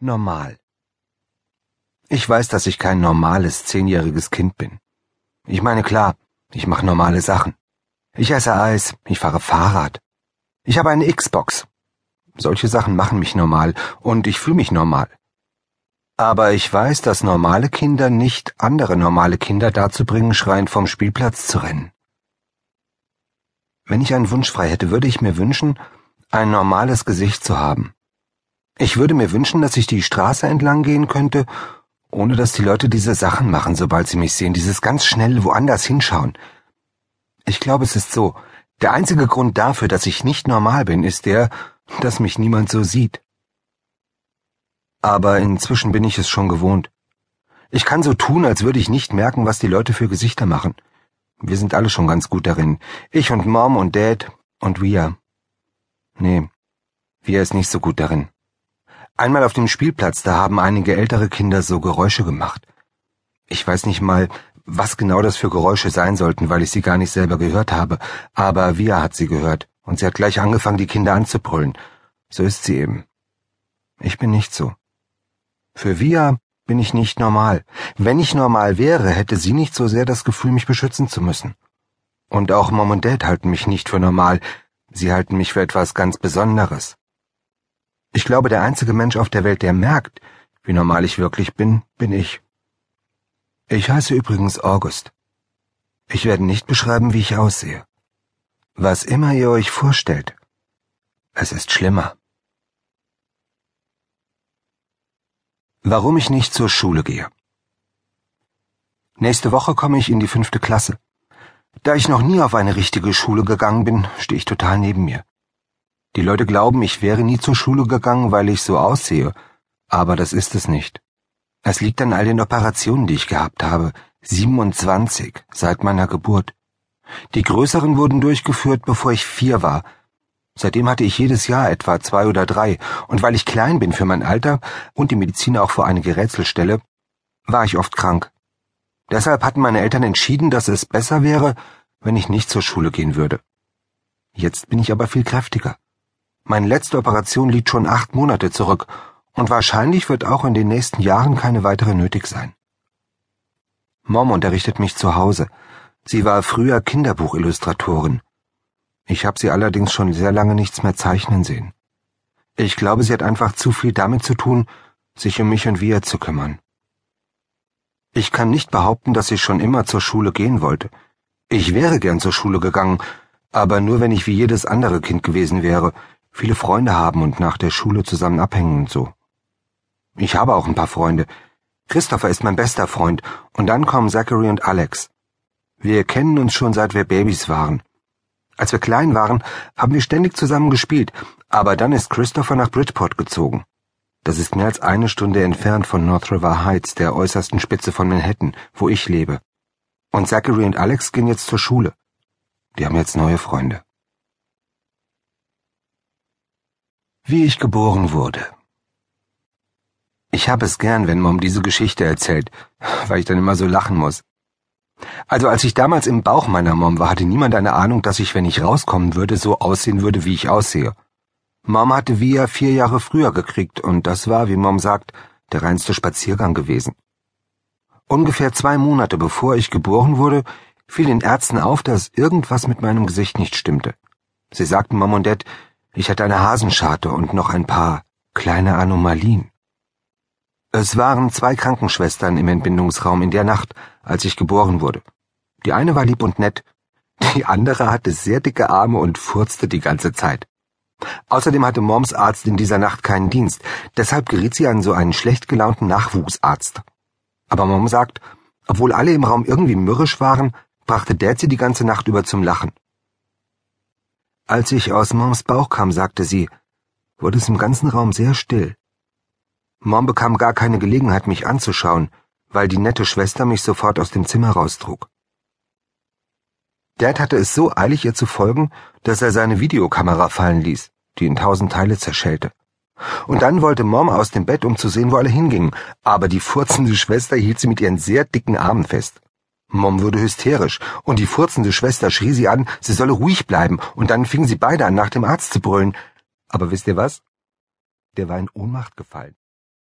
Normal. Ich weiß, dass ich kein normales zehnjähriges Kind bin. Ich meine klar, ich mache normale Sachen. Ich esse Eis, ich fahre Fahrrad. Ich habe eine Xbox. Solche Sachen machen mich normal und ich fühle mich normal. Aber ich weiß, dass normale Kinder nicht andere normale Kinder dazu bringen, schreiend vom Spielplatz zu rennen. Wenn ich einen Wunsch frei hätte, würde ich mir wünschen, ein normales Gesicht zu haben. Ich würde mir wünschen, dass ich die Straße entlang gehen könnte, ohne dass die Leute diese Sachen machen, sobald sie mich sehen, dieses ganz schnell woanders hinschauen. Ich glaube, es ist so, der einzige Grund dafür, dass ich nicht normal bin, ist der, dass mich niemand so sieht. Aber inzwischen bin ich es schon gewohnt. Ich kann so tun, als würde ich nicht merken, was die Leute für Gesichter machen. Wir sind alle schon ganz gut darin. Ich und Mom und Dad und wir. Nee, wir ist nicht so gut darin. Einmal auf dem Spielplatz, da haben einige ältere Kinder so Geräusche gemacht. Ich weiß nicht mal, was genau das für Geräusche sein sollten, weil ich sie gar nicht selber gehört habe, aber Via hat sie gehört, und sie hat gleich angefangen, die Kinder anzubrüllen. So ist sie eben. Ich bin nicht so. Für Via bin ich nicht normal. Wenn ich normal wäre, hätte sie nicht so sehr das Gefühl, mich beschützen zu müssen. Und auch Mom und Dad halten mich nicht für normal, sie halten mich für etwas ganz Besonderes. Ich glaube, der einzige Mensch auf der Welt, der merkt, wie normal ich wirklich bin, bin ich. Ich heiße übrigens August. Ich werde nicht beschreiben, wie ich aussehe. Was immer ihr euch vorstellt, es ist schlimmer. Warum ich nicht zur Schule gehe. Nächste Woche komme ich in die fünfte Klasse. Da ich noch nie auf eine richtige Schule gegangen bin, stehe ich total neben mir. Die Leute glauben, ich wäre nie zur Schule gegangen, weil ich so aussehe, aber das ist es nicht. Es liegt an all den Operationen, die ich gehabt habe, 27 seit meiner Geburt. Die größeren wurden durchgeführt, bevor ich vier war. Seitdem hatte ich jedes Jahr etwa zwei oder drei, und weil ich klein bin für mein Alter und die Medizin auch vor einige Rätsel stelle, war ich oft krank. Deshalb hatten meine Eltern entschieden, dass es besser wäre, wenn ich nicht zur Schule gehen würde. Jetzt bin ich aber viel kräftiger. Meine letzte Operation liegt schon acht Monate zurück, und wahrscheinlich wird auch in den nächsten Jahren keine weitere nötig sein. Mom unterrichtet mich zu Hause. Sie war früher Kinderbuchillustratorin. Ich habe sie allerdings schon sehr lange nichts mehr zeichnen sehen. Ich glaube, sie hat einfach zu viel damit zu tun, sich um mich und wir zu kümmern. Ich kann nicht behaupten, dass ich schon immer zur Schule gehen wollte. Ich wäre gern zur Schule gegangen, aber nur wenn ich wie jedes andere Kind gewesen wäre, viele Freunde haben und nach der Schule zusammen abhängen und so. Ich habe auch ein paar Freunde. Christopher ist mein bester Freund, und dann kommen Zachary und Alex. Wir kennen uns schon seit wir Babys waren. Als wir klein waren, haben wir ständig zusammen gespielt, aber dann ist Christopher nach Bridgeport gezogen. Das ist mehr als eine Stunde entfernt von North River Heights, der äußersten Spitze von Manhattan, wo ich lebe. Und Zachary und Alex gehen jetzt zur Schule. Die haben jetzt neue Freunde. Wie ich geboren wurde. Ich habe es gern, wenn Mom diese Geschichte erzählt, weil ich dann immer so lachen muss. Also als ich damals im Bauch meiner Mom war, hatte niemand eine Ahnung, dass ich, wenn ich rauskommen würde, so aussehen würde, wie ich aussehe. Mom hatte Via vier Jahre früher gekriegt und das war, wie Mom sagt, der reinste Spaziergang gewesen. Ungefähr zwei Monate bevor ich geboren wurde, fiel den Ärzten auf, dass irgendwas mit meinem Gesicht nicht stimmte. Sie sagten Mom und Dad, ich hatte eine Hasenscharte und noch ein paar kleine Anomalien. Es waren zwei Krankenschwestern im Entbindungsraum in der Nacht, als ich geboren wurde. Die eine war lieb und nett, die andere hatte sehr dicke Arme und furzte die ganze Zeit. Außerdem hatte Moms Arzt in dieser Nacht keinen Dienst, deshalb geriet sie an so einen schlecht gelaunten Nachwuchsarzt. Aber Mom sagt, obwohl alle im Raum irgendwie mürrisch waren, brachte Dad sie die ganze Nacht über zum Lachen. Als ich aus Moms Bauch kam, sagte sie, wurde es im ganzen Raum sehr still. Mom bekam gar keine Gelegenheit, mich anzuschauen, weil die nette Schwester mich sofort aus dem Zimmer raustrug. Dad hatte es so eilig, ihr zu folgen, dass er seine Videokamera fallen ließ, die in tausend Teile zerschellte. Und dann wollte Mom aus dem Bett, um zu sehen, wo alle hingingen, aber die furzende Schwester hielt sie mit ihren sehr dicken Armen fest. Mom wurde hysterisch, und die furzende Schwester schrie sie an, sie solle ruhig bleiben, und dann fingen sie beide an, nach dem Arzt zu brüllen. Aber wisst ihr was? Der war in Ohnmacht gefallen.